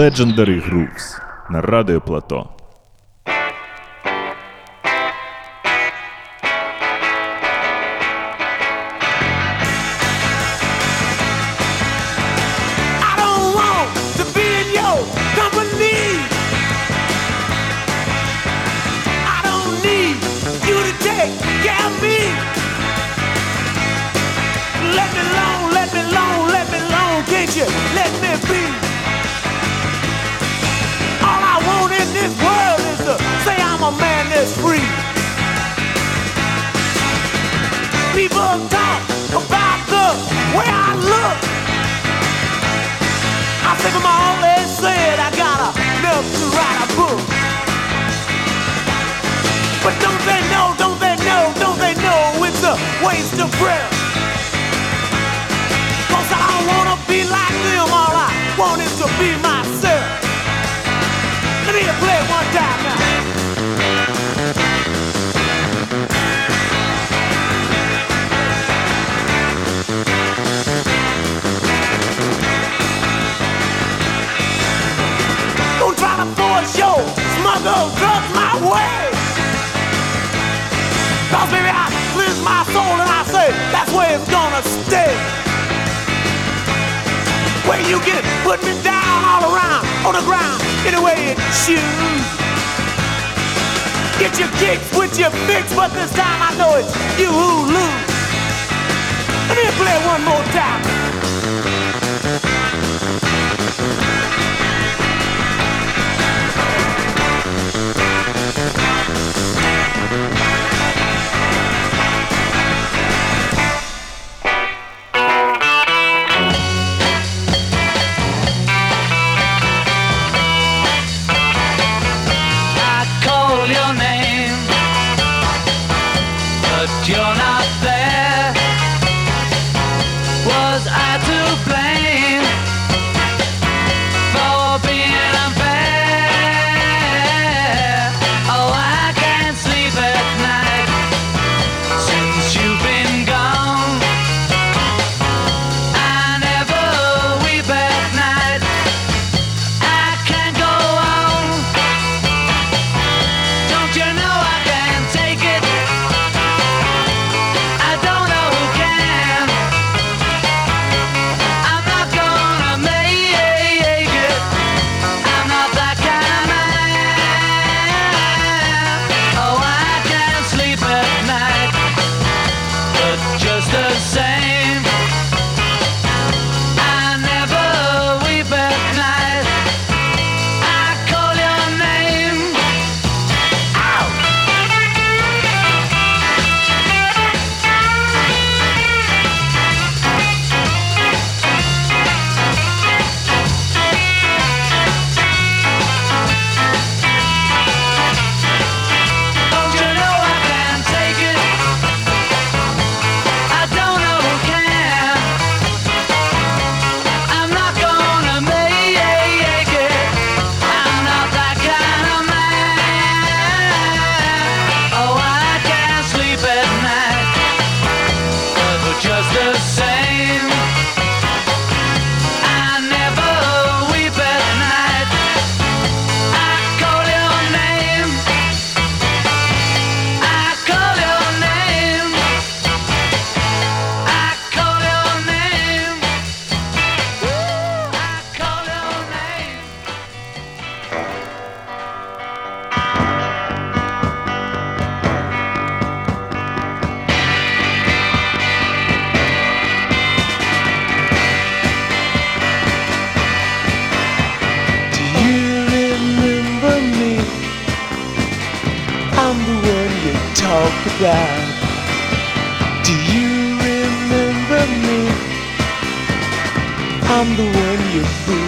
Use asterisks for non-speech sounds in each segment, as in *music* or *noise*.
Legendary Grooves на радіо Плато. cry. Do you remember me? I'm the one you fooled.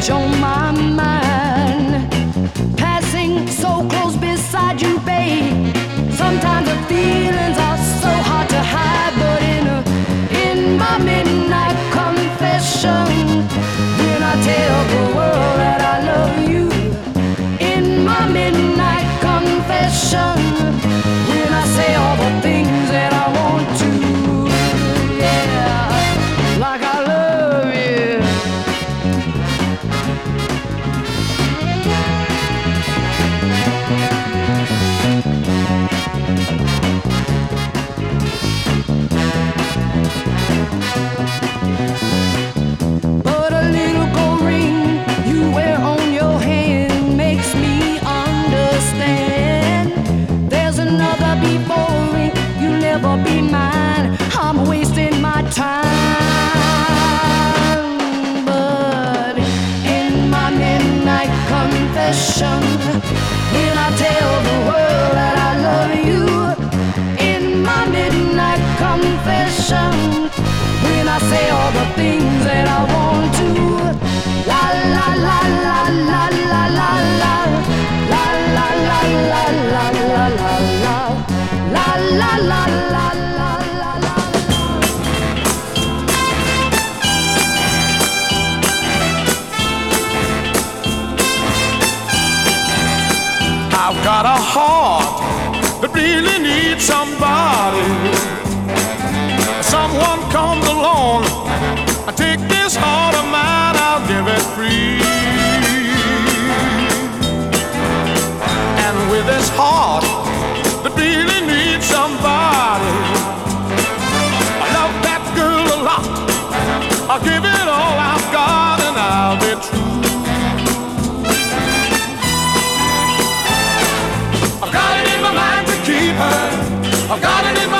叫妈妈 things that I want to. La la la la la la la la. La la la la la la la la. La la la la. I've got a heart that really needs somebody. I take this heart of mine, I'll give it free. And with this heart that really needs somebody, I love that girl a lot. I'll give it all I've got and I'll be true. I've got it in my mind to keep her. I've got it in my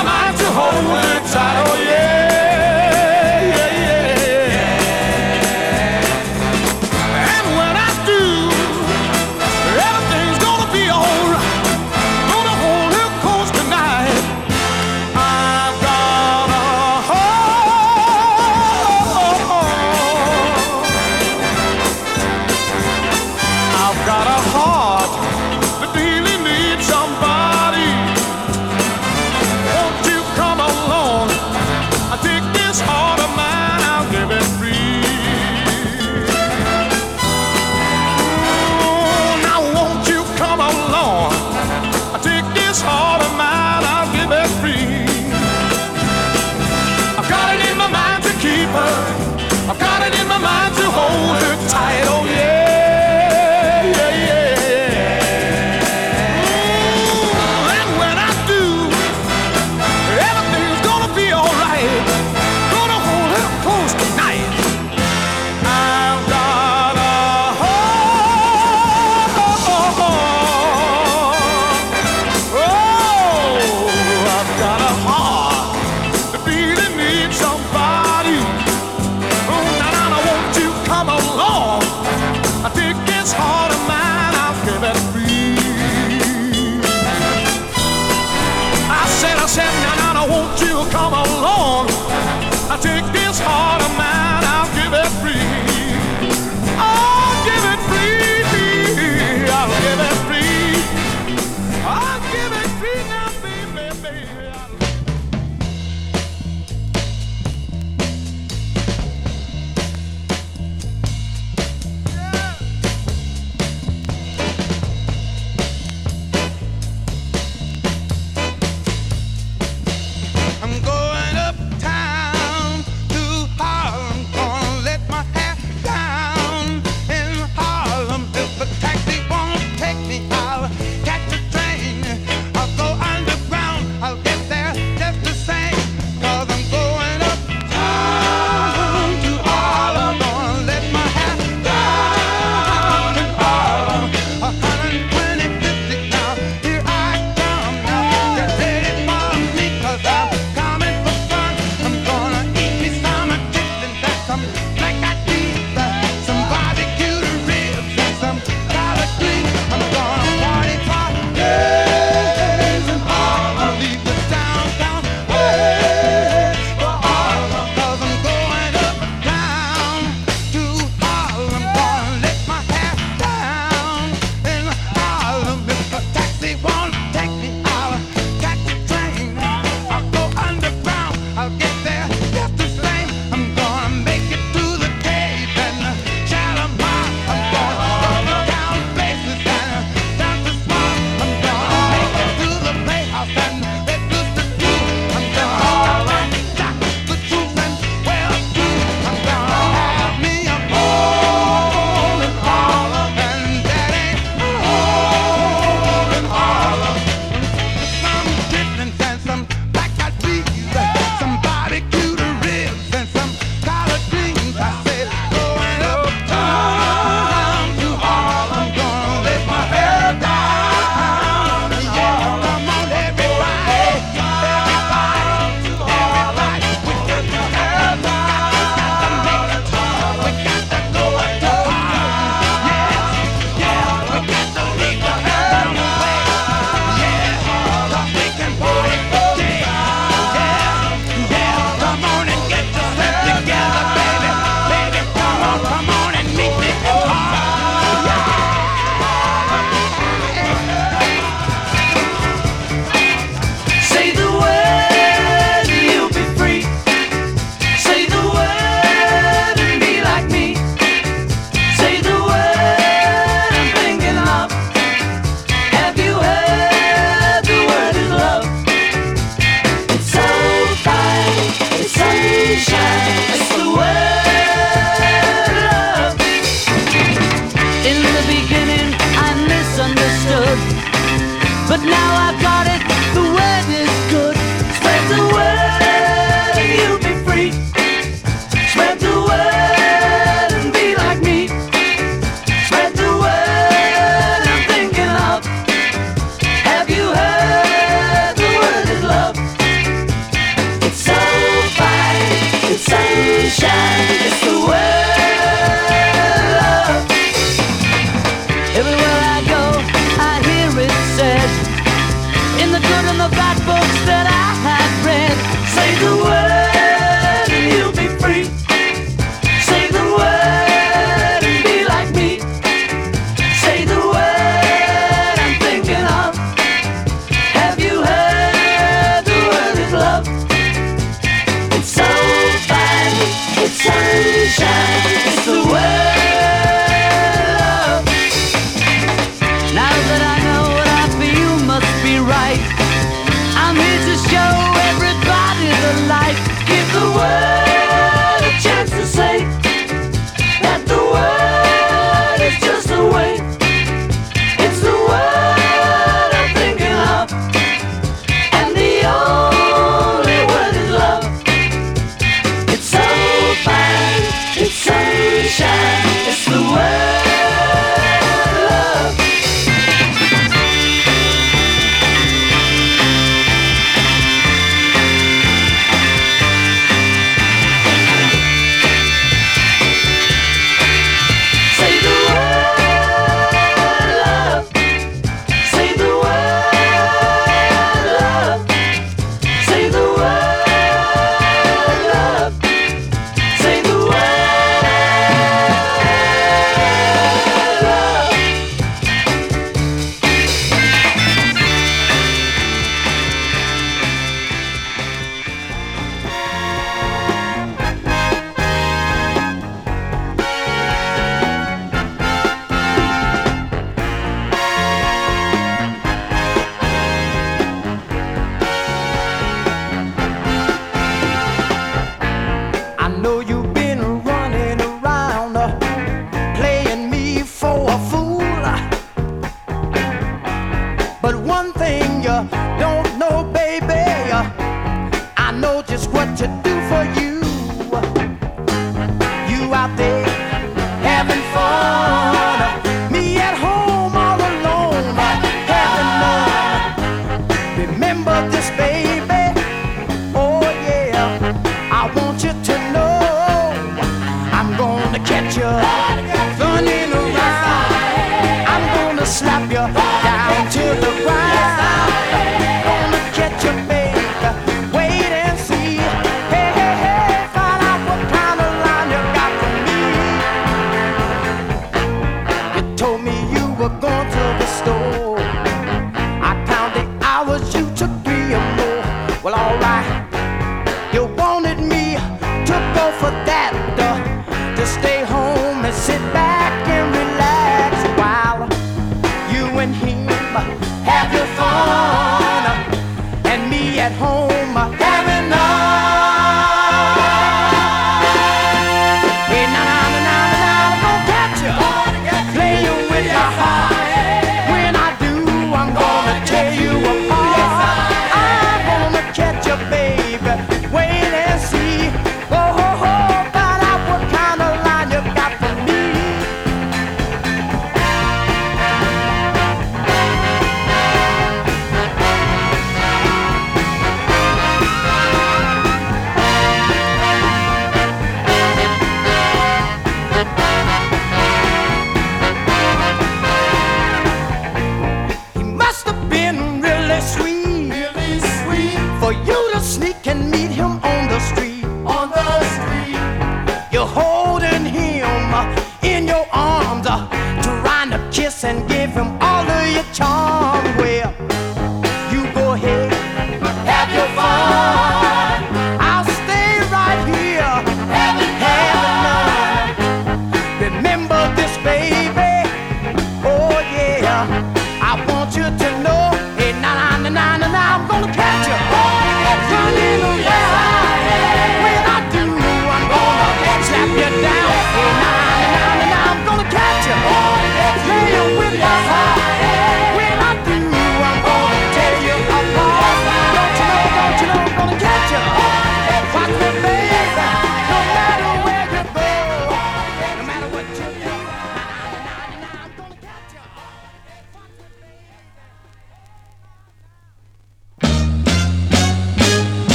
Tell you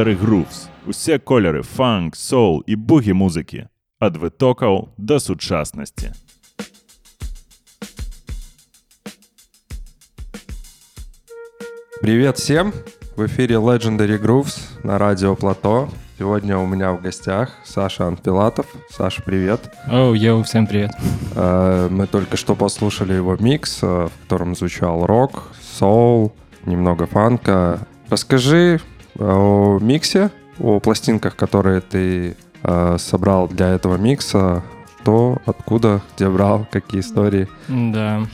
Legendary Grooves. Усі кольори фанк, соул і бугі музики. Від витоків до сучасності. Привет всем! В эфире Legendary Grooves на радио Плато. Сегодня у меня в гостях Саша Анпилатов. Саша, привет. Оу, йоу, всем привет. Э, Мы только что послушали его микс, э, в котором звучал рок, соул, немного фанка. Расскажи о миксе, о пластинках, которые ты э, собрал для этого микса. Что, откуда, где брал, какие истории. Да.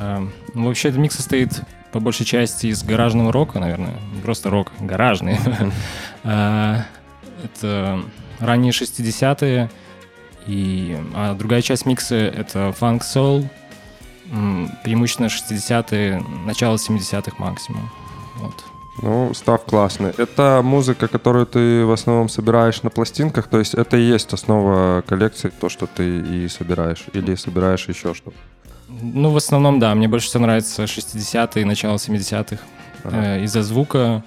А, ну, вообще, этот микс состоит по большей части из гаражного рока, наверное. Не просто рок, гаражный. А, *laughs* Это ранние 60-е. И, а другая часть микса — это фанк-соул. М, Преимущественно 60-е, начало 70-х максимум. Вот. Ну, став классный. Это музыка, которую ты в основном собираешь на пластинках, то есть это и есть основа коллекции, то, что ты и собираешь, или собираешь еще что-то? Ну, в основном, да. Мне больше всего нравится 60-е и начало 70-х. Э, из-за звука,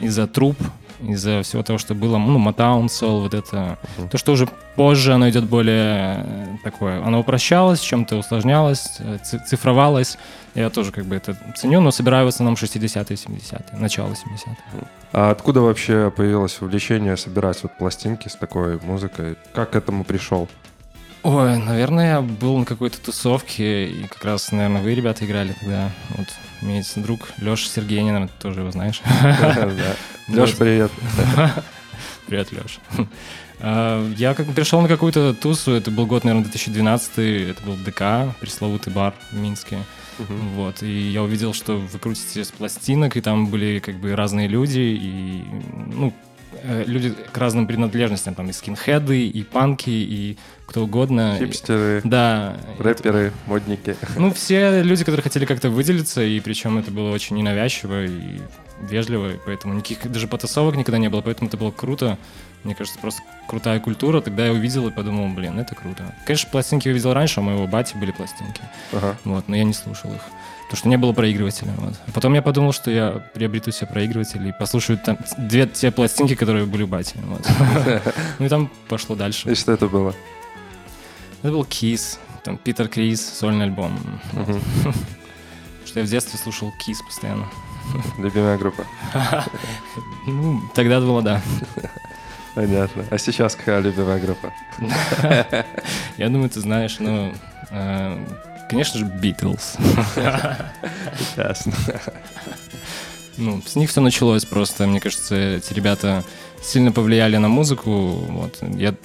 из-за труб, из-за всего того, что было, ну, Motown, Soul, вот это. То, что уже позже, оно идет более э, такое, оно упрощалось, чем-то усложнялось, э, ци- цифровалось. Я тоже как бы это ценю, но собираю в основном 60-е, 70-е, начало 70-х. А откуда вообще появилось увлечение собирать вот пластинки с такой музыкой? Как к этому пришел? Ой, наверное, я был на какой-то тусовке, и как раз, наверное, вы, ребята, играли тогда. Вот, есть друг Леша Сергей, наверное, ты тоже его знаешь. Леш, привет. Привет, Леша. Я как бы пришел на какую-то тусу, это был год, наверное, 2012, это был ДК, пресловутый бар в Минске. Вот, и я увидел, что вы крутите с пластинок, и там были как бы разные люди, и, ну, э, люди к разным принадлежностям, там и скинхеды, и панки, и кто угодно. И- Хипстеры, Да. рэперы, модники. Ну, все люди, которые хотели как-то выделиться, и причем это было очень ненавязчиво и вежливо, и поэтому никаких даже потасовок никогда не было, поэтому это было круто. Мне кажется, просто крутая культура. Тогда я увидел и подумал, блин, это круто. Конечно, пластинки я увидел раньше, у моего бати были пластинки, Ага. вот, но я не слушал их. Потому что не было проигрывателя. Вот. Потом я подумал, что я приобрету себе проигрыватель и послушаю там две те пластинки, которые были у бати. вот. *laughs* Ну и там пошло дальше. И что это было? Это был Кис, там Питер Крис, сольный альбом. *laughs* Что я в детстве слушал Кис постоянно. *laughs* Любимая группа. Ну, тогда было, да. Понятно. А сейчас какая любимая группа? Я думаю, ты знаешь, но... Конечно же, Битлз. Ясно. *laughs* Ну, с них все началось просто. Мне кажется, эти ребята сильно повлияли на музыку. Вот. Я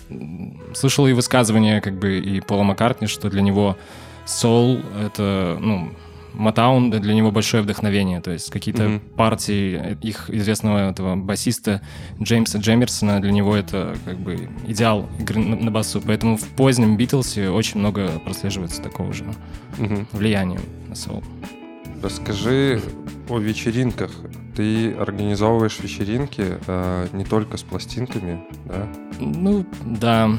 слышал и высказывания как бы и Пола Маккартни, что для него соул — это, ну, Матаун для него большое вдохновение. То есть какие-то Мгм. партии их известного этого басиста Джеймса Джемерсона для него это как бы идеал игры на, на басу. Поэтому в позднем Битлсе очень много прослеживается такого же Мгм. влияния на соул. Расскажи о вечеринках. Ты организовываешь вечеринки э, не только с пластинками, да? Ну, да,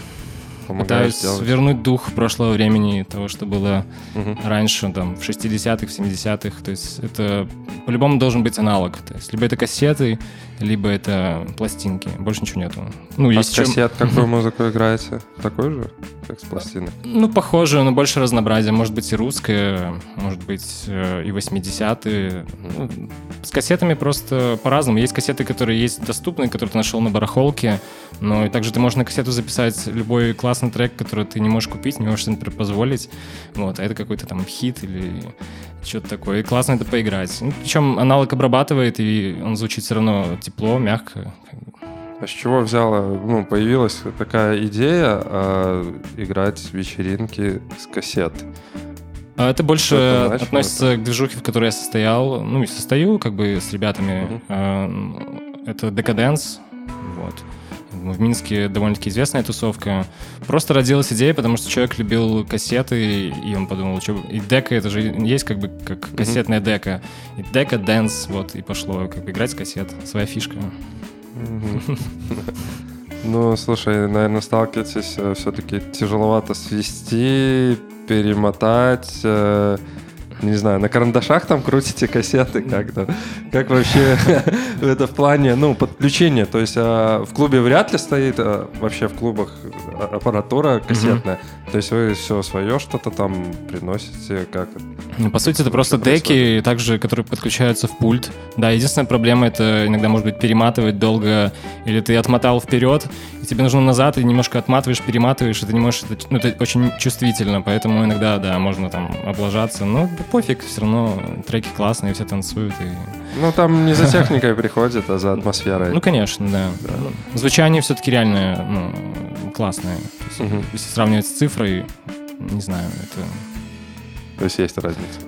Помогаешь Пытаюсь делать. вернуть дух прошлого времени, того, что было Мгм. раньше, там, в 60-х, в 70-х. То есть это по-любому должен быть аналог. То есть либо это кассеты, либо это пластинки. Больше ничего нету. Ну, А с есть чем... кассет какую *laughs* музыку играете? Такой же, как с пластинок? Ну, похоже, но больше разнообразия. Может быть и русское, может быть э, и 80-е. Ну, с кассетами просто по-разному. Есть кассеты, которые есть доступны, которые ты нашел на барахолке, но и также ты можешь на кассету записать любой классный трек, который ты не можешь купить, не можешь себе например, позволить. Вот, а это какой-то там хит или что-то такое. И классно это поиграть. Ну, причем аналог обрабатывает, и он звучит все равно тепло, мягко. А с чего взяла, ну, появилась такая идея э, играть вечеринки с кассет? А Это больше начало, относится к движухе, в которой я состоял. Ну, и состою как бы с ребятами. Мгм. А, Это Decadence. Вот. В Минске довольно-таки известная тусовка. Просто родилась идея, потому что человек любил кассеты, и он подумал, что и дека, это же есть как бы как кассетная дека. И дека, dance, вот, и пошло как бы играть с кассет. Своя фишка. *laughs* Ну, слушай, наверное, сталкиваетесь все-таки тяжеловато свести, перемотать. Не знаю, на карандашах там крутите кассеты как-то? Как вообще это *laughs* в плане, ну, подключения? То есть а, в клубе вряд ли стоит а, вообще в клубах аппаратура кассетная. То есть вы все свое что-то там приносите, как? Ну, по сути, это просто деки, также, которые подключаются в пульт. Да, единственная проблема это иногда может быть перематывать долго, или ты отмотал вперед, и тебе нужно назад, и немножко отматываешь, перематываешь, и ты не можешь, это, ну, это очень чувствительно, поэтому иногда, да, можно там облажаться, но да пофиг, все равно треки классные, все танцуют, и... Ну, там не за техникой приходит, а за атмосферой. Ну, конечно, да. Ну, Звучание все-таки реально, ну, классное. Если сравнивать с цифрой, не знаю, это... То есть есть разница.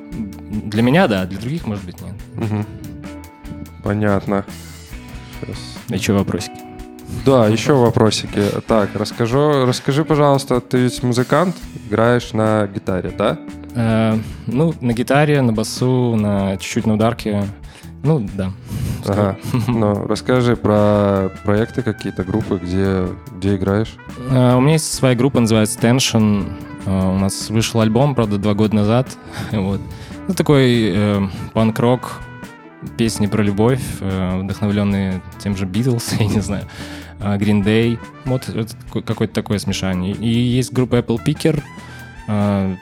Для меня, да, для других, может быть, нет. Мгм. Понятно. Щас. Еще вопросики? Да, еще вопросики. Так, расскажу, расскажи, пожалуйста, ты ведь музыкант, играешь на гитаре, да? Э, ну, на гитаре, на басу, на чуть-чуть на ударке. Ну, да. Ага. Ну, расскажи про проекты какие-то, группы, где, где играешь. Э, у меня есть своя группа, называется Tension. Э, у нас вышел альбом, правда, два года назад. *laughs* вот. Ну, такой э, панк-рок, песни про любовь, э, вдохновленные тем же Beatles, *laughs* я не знаю, э, Green Day. Вот какое-то такое смешание. И есть группа Apple Picker э,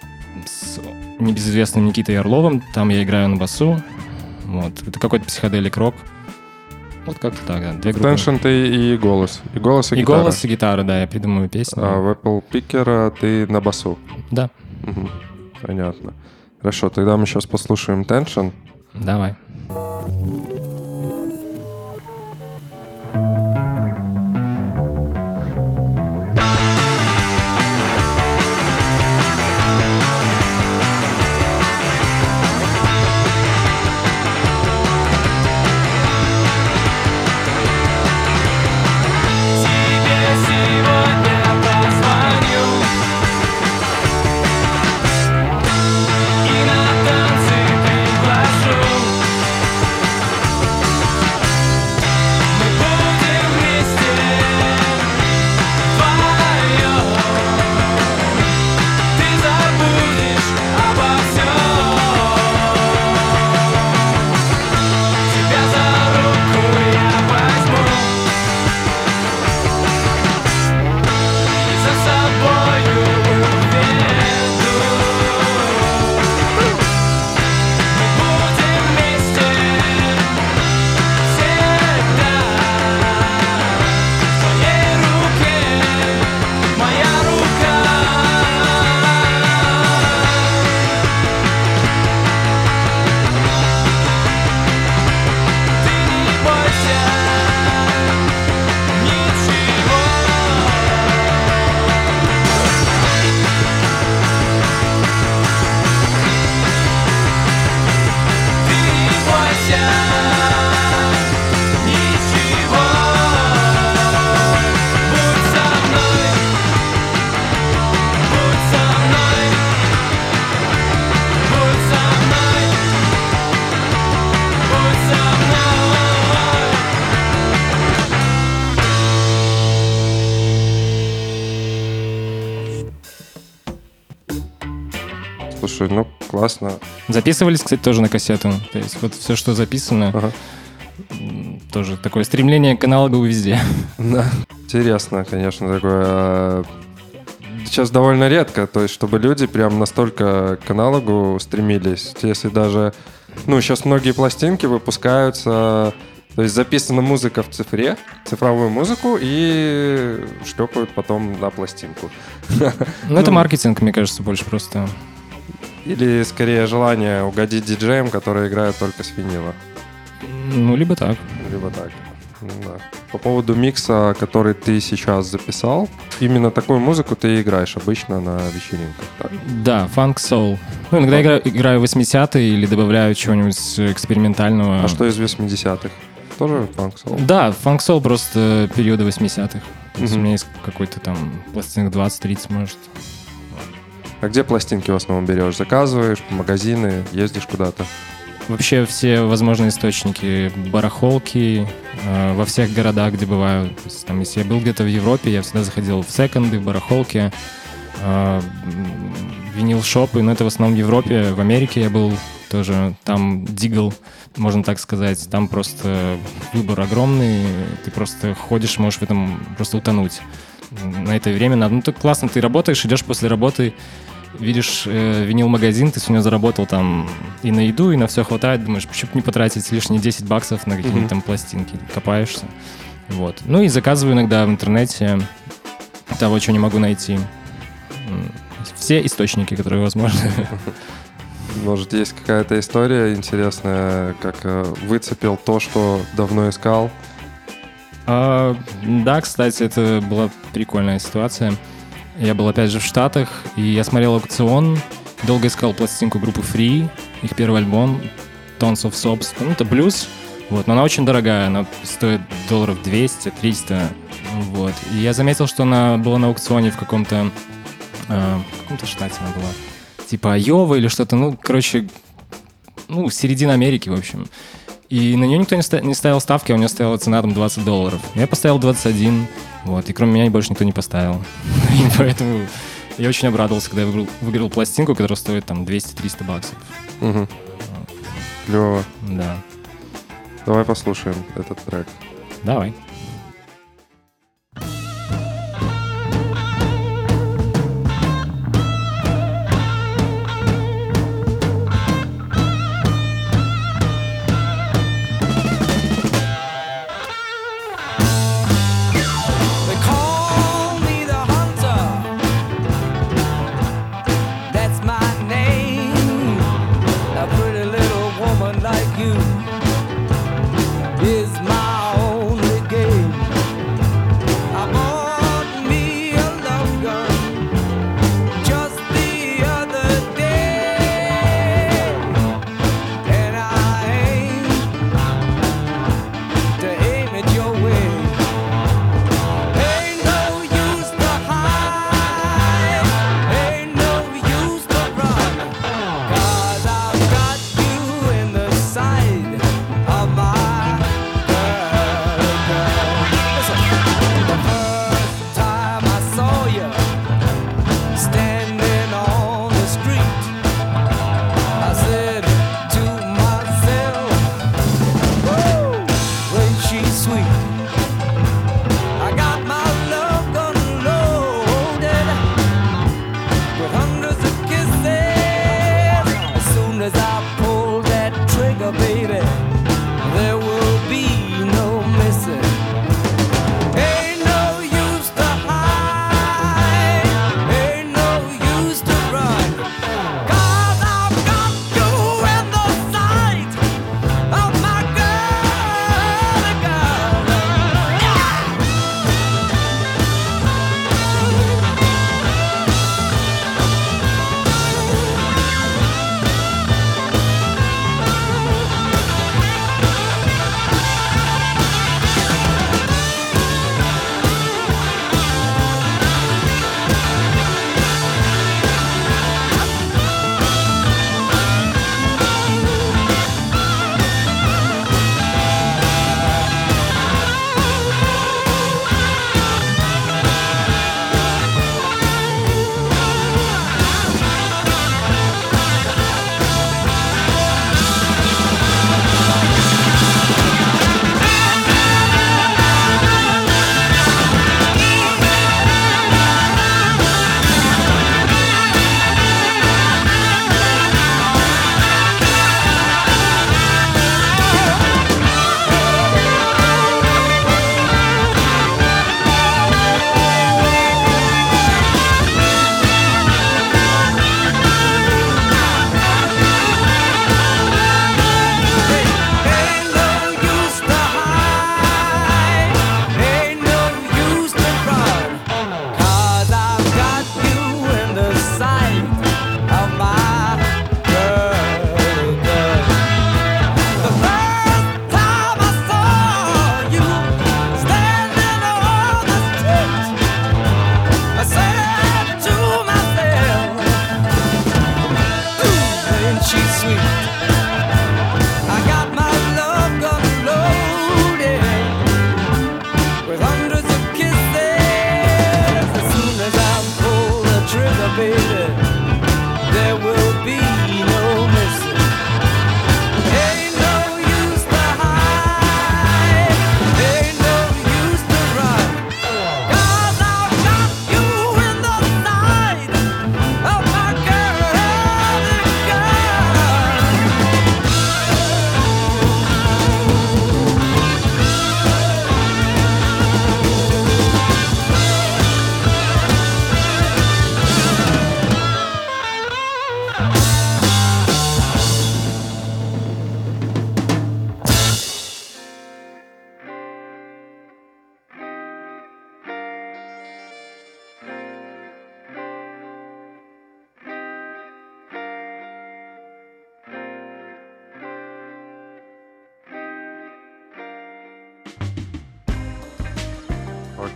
с небезызвестным Никитой Орловым. Там я играю на басу. Вот. Это какой-то психоделик рок. Вот как-то так, да. Две группы. Tension ты и голос. И голос, и, И гитара. голос, и гитара, да, я придумываю песни. А в Apple Picker ты на басу. Да, Мгм. Понятно. Хорошо, тогда мы сейчас послушаем Tension. давай. Тебе Записывались, кстати, тоже на кассету. То есть вот все, что записано, Ага. тоже такое стремление к аналогу везде. Да. Интересно, конечно, такое. а, Сейчас довольно редко, то есть, чтобы люди прям настолько к аналогу стремились. Если даже, ну, сейчас многие пластинки выпускаются, то есть записана музыка в цифре, цифровую музыку и шлепают потом на пластинку. Ну, это Ну. маркетинг, мне кажется, больше просто. Или скорее желание угодить диджеям, которые играют только с винила. Ну, либо так. Либо так. Ну да. По поводу микса, который ты сейчас записал, именно такую музыку ты играешь обычно на вечеринках, так? Да, фанк соул. Ну, иногда играю, играю 80-е или добавляю чего-нибудь экспериментального. А что из 80-х? Тоже фанк соул? Да, фанк соул просто периода 80-х. То есть Мгм. у меня есть какой-то там пластинок 20-30, может. А где пластинки в основном берешь? Заказываешь, магазины, ездишь куда-то? Вообще все возможные источники, барахолки э, во всех городах, где бываю. Есть, там, если я был где-то в Европе, я всегда заходил в секонды, барахолки. Э, винил-шопы, но это в основном в Европе, в Америке я был тоже, там дигл, можно так сказать, там просто выбор огромный, ты просто ходишь, можешь в этом просто утонуть. На это время надо. Ну, так классно, ты работаешь, идешь после работы, видишь э, винил-магазин, ты сегодня заработал там и на еду, и на все хватает, думаешь, почему бы не потратить лишние 10 баксов на какие-нибудь Мгм. там пластинки, копаешься. Вот. Ну и заказываю иногда в интернете того, чего не могу найти. Все источники, которые возможны. *laughs* Может, есть какая-то история интересная, как э, выцепил то, что давно искал? А, да, кстати, это была прикольная ситуация. Я был опять же в Штатах, и я смотрел аукцион, долго искал пластинку группы Free, их первый альбом Tons of Sobs. Ну, это блюз, вот, но она очень дорогая, она стоит долларов 200-300, вот. И я заметил, что она была на аукционе в каком-то, а, в каком-то штате она была, типа Айова или что-то, ну, короче, ну, середина Америки, в общем. И на нее никто не, ста- не ставил ставки, а у нее стояла цена там 20 долларов. Я поставил 21, вот, и кроме меня больше никто не поставил. *laughs* И поэтому я очень обрадовался, когда я выиграл, выиграл пластинку, которая стоит там 200-300 баксов. Угу. Клево. Да. Давай послушаем этот трек. Давай.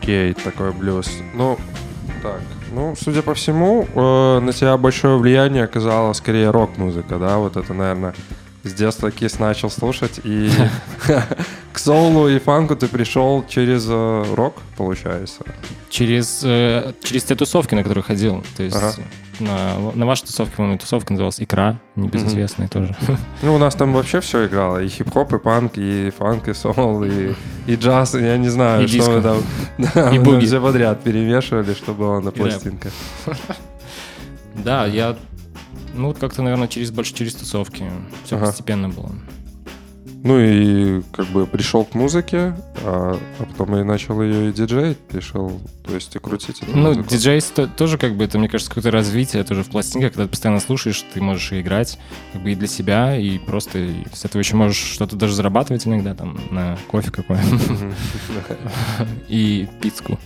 Окей, такой блюз. Ну, так, ну, судя по всему, э, на тебя большое влияние оказала скорее рок-музыка, да? Вот это, наверное, с детства Кис начал слушать, и *laughs* *laughs* к соулу и фанку ты пришел через э, рок, получается. Через, э, через те тусовки, на которые ходил. То есть Ага. На, на вашей тусовке, по-моему, тусовка называлась «Икра», небезызвестная тоже. *laughs* Ну, у нас там вообще все играло. И хип-хоп, и панк, и фанк, и соул, и, и джаз, и я не знаю, И что диско. мы там... *laughs* Да, И мы буги. все подряд перемешивали, что было на пластинках. *laughs* Да, я, ну, вот как-то, наверное, через, больше через тусовки. Все Ага. постепенно было. Ну и как бы пришел к музыке, а, а потом и начал ее и диджей, пришел, то есть и крутить эту Ну, музыку. диджей то- тоже, как бы, это, мне кажется, какое-то развитие тоже в пластинках, когда ты постоянно слушаешь, ты можешь и играть, как бы, и для себя, и просто и с этого еще можешь что-то даже зарабатывать иногда, там, на кофе какой *laughs* и пиццу.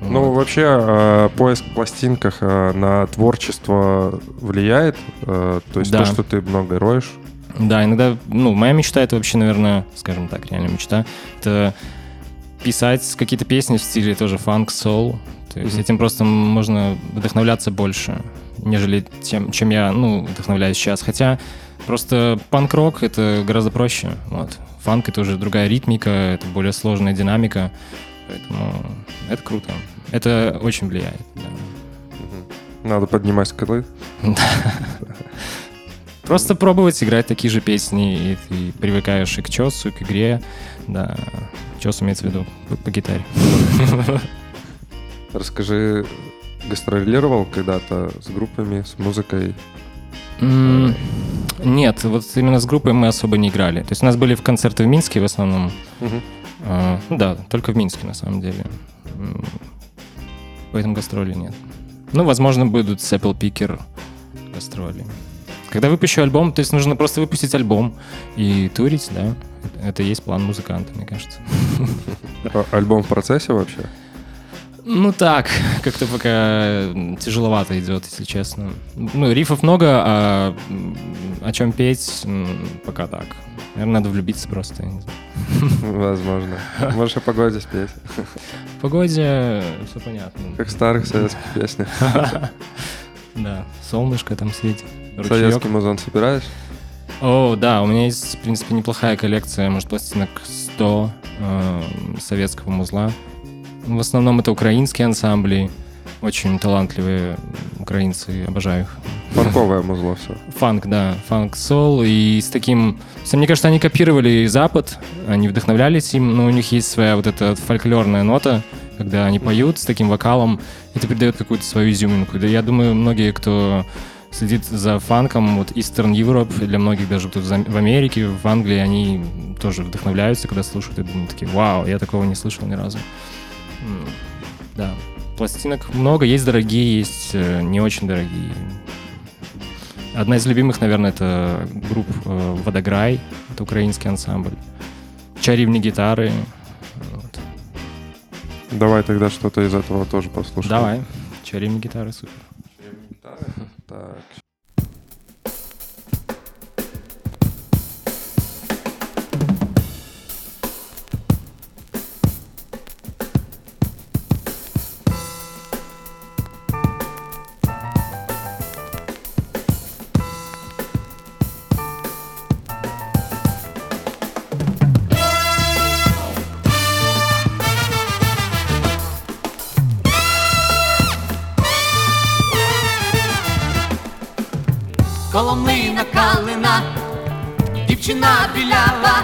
Ну, Вот. вообще, э, поиск в пластинках э, на творчество влияет? Э, то есть Да. то, что ты много роешь? Да, иногда, ну, моя мечта это вообще, наверное, скажем так, реально мечта, это писать какие-то песни в стиле тоже фанк, соул. То есть Мгм. этим просто можно вдохновляться больше, нежели тем, чем я, ну, вдохновляюсь сейчас. Хотя просто панк-рок это гораздо проще. Вот. Фанк это уже другая ритмика, это более сложная динамика. Поэтому это круто. Это очень влияет. да. Надо поднимать скалы. *laughs* *laughs* Просто пробовать играть такие же песни, и ты привыкаешь и к чесу, и к игре. Да, чес имеется в виду по, по гитаре. *laughs* Расскажи, гастролировал когда-то с группами, с музыкой? М, Нет, вот именно с группой мы особо не играли. То есть у нас были в концерты в Минске в основном. А, ну да, только в Минске на самом деле. Поэтому гастроли нет. Ну, возможно, будут с Apple Picker гастроли. Когда выпущу альбом, то есть нужно просто выпустить альбом и турить, да. Это и есть план музыканта, мне кажется. А- Альбом в процессе вообще? Ну так, как-то пока тяжеловато идет, если честно. Ну, рифов много, а о чем петь, пока так. Наверное, надо влюбиться просто. Возможно. Можешь о погоде спеть. В погоде все понятно. Как в старых советских песнях. *laughs* Да, солнышко там светит. Ручеёк. Советский музон собираешь? О, да, у меня есть, в принципе, неплохая коллекция, может, пластинок 100 э, советского музла. В основном это украинские ансамбли, очень талантливые украинцы, обожаю их. Фанковое музло все. Фанк, да, фанк-сол, и с таким... Мне кажется, они копировали Запад, они вдохновлялись им, но у них есть своя вот эта фольклорная нота, когда они поют с таким вокалом, это придает какую-то свою изюминку. Да я думаю, многие, кто следит за фанком, вот Eastern Europe, для многих даже тут за- в Америке, в Англии, они тоже вдохновляются, когда слушают, и думают такие, вау, я такого не слышал ни разу. М, Да, пластинок много, есть дорогие, есть э, не очень дорогие. Одна из любимых, наверное, это группа э, Водограй, это украинский ансамбль. Чарівні гитары. Вот. Давай тогда что-то из этого тоже послушаем. Давай. Чарівні гитары, супер. Так. *laughs* Коломина калина, дівчина білява,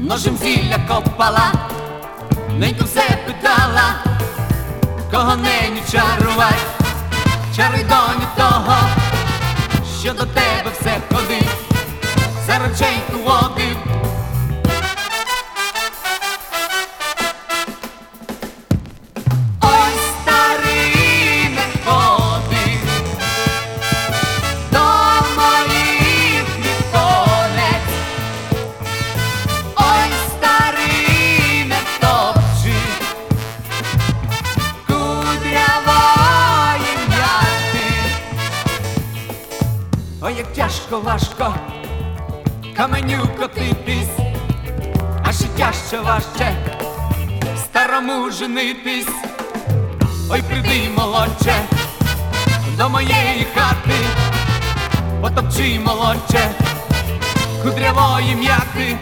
ножем зілля копала, неньку все питала, кого неню чарувать, чаруй доню того, що до тебе все ходить, за реченьку водив. Женитись. Ой, приди, молодче, до моєї хати, потопчи, молодче, кудрявої м'яти.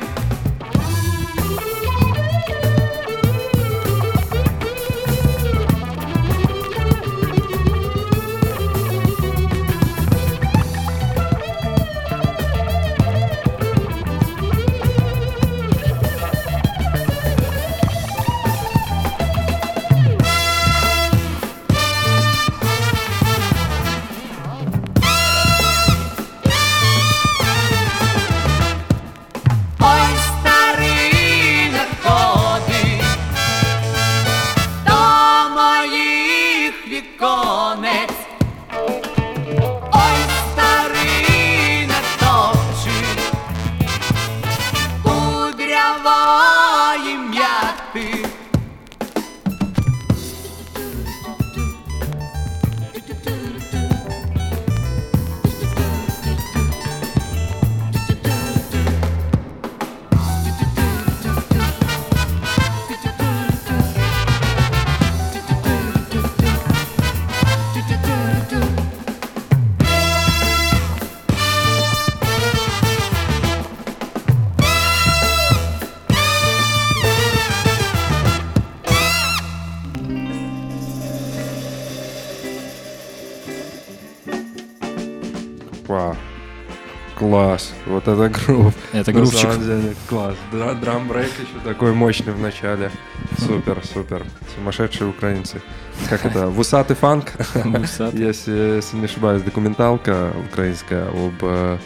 Класс. Вот это грув. Это На грувчик. самом деле, класс. Дра- Драм-брейк еще такой мощный в начале. Супер, супер. Сумасшедшие украинцы. Как это? Вусатый фанк? Вусатый. Если, если не ошибаюсь, документалка украинская об э,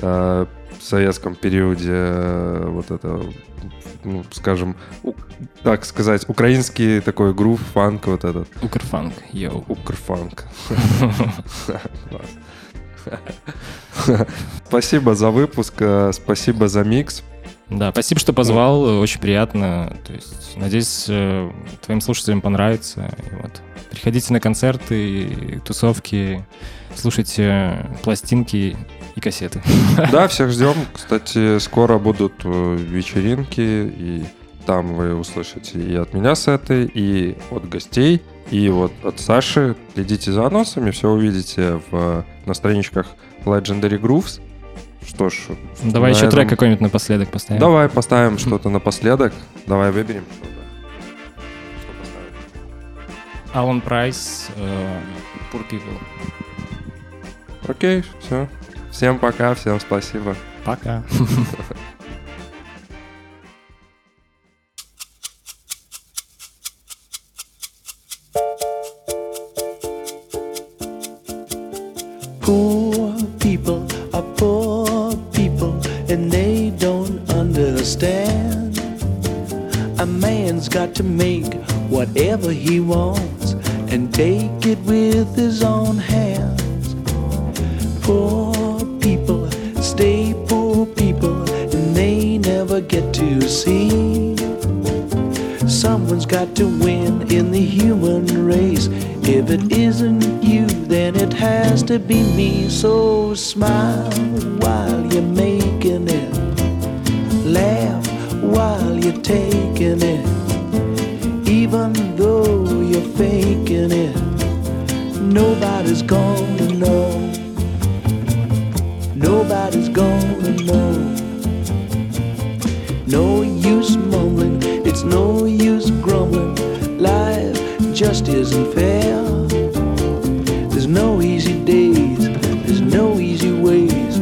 э, советском периоде э, вот это, ну, скажем, так сказать, украинский такой грув, фанк вот этот. Укрфанк, йоу. Укрфанк. *laughs* *laughs* Спасибо за выпуск, э, спасибо за микс. Да, спасибо, что позвал, э, очень приятно. То есть, надеюсь, э, твоим слушателям понравится. И вот. Приходите на концерты, тусовки, слушайте пластинки и кассеты. *laughs* Да, всех ждем. Кстати, скоро будут вечеринки, и там вы услышите и от меня сеты, и от гостей, и вот от Саши. Следите за анонсами, все увидите в, на страничках Legendary Grooves. Что ж, Давай еще этом- трек какой-нибудь напоследок поставим. Давай поставим что-то напоследок. Давай выберем что-то. Что поставим? Алан Прайс, Poor People. Окей, все. Всем пока, всем спасибо. Пока. *laughs* Poor people are poor people and they don't understand. A man's got to make whatever he wants and take it with his own hands. Poor people stay poor people and they never get to see. Someone's got to win in the human race. If it isn't you, then it has to be me. So smile while you're making it. Laugh while you're taking it. Even though you're faking it, nobody's gonna know. Nobody's gonna know. Just isn't fair. There's no easy days, there's no easy ways.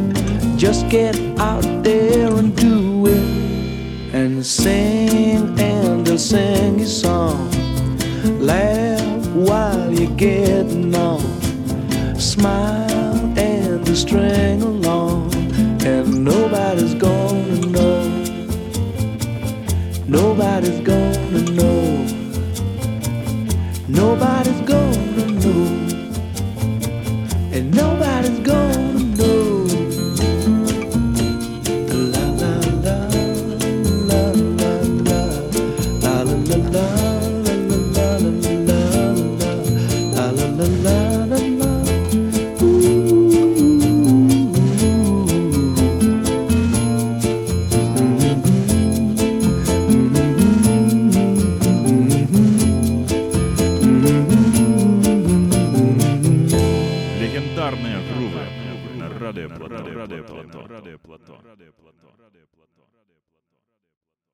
Just get out there and do it. And sing and they'll sing your song. Laugh while you're getting on. Smile and they'll string along. And nobody's gonna know. Nobody's gonna know.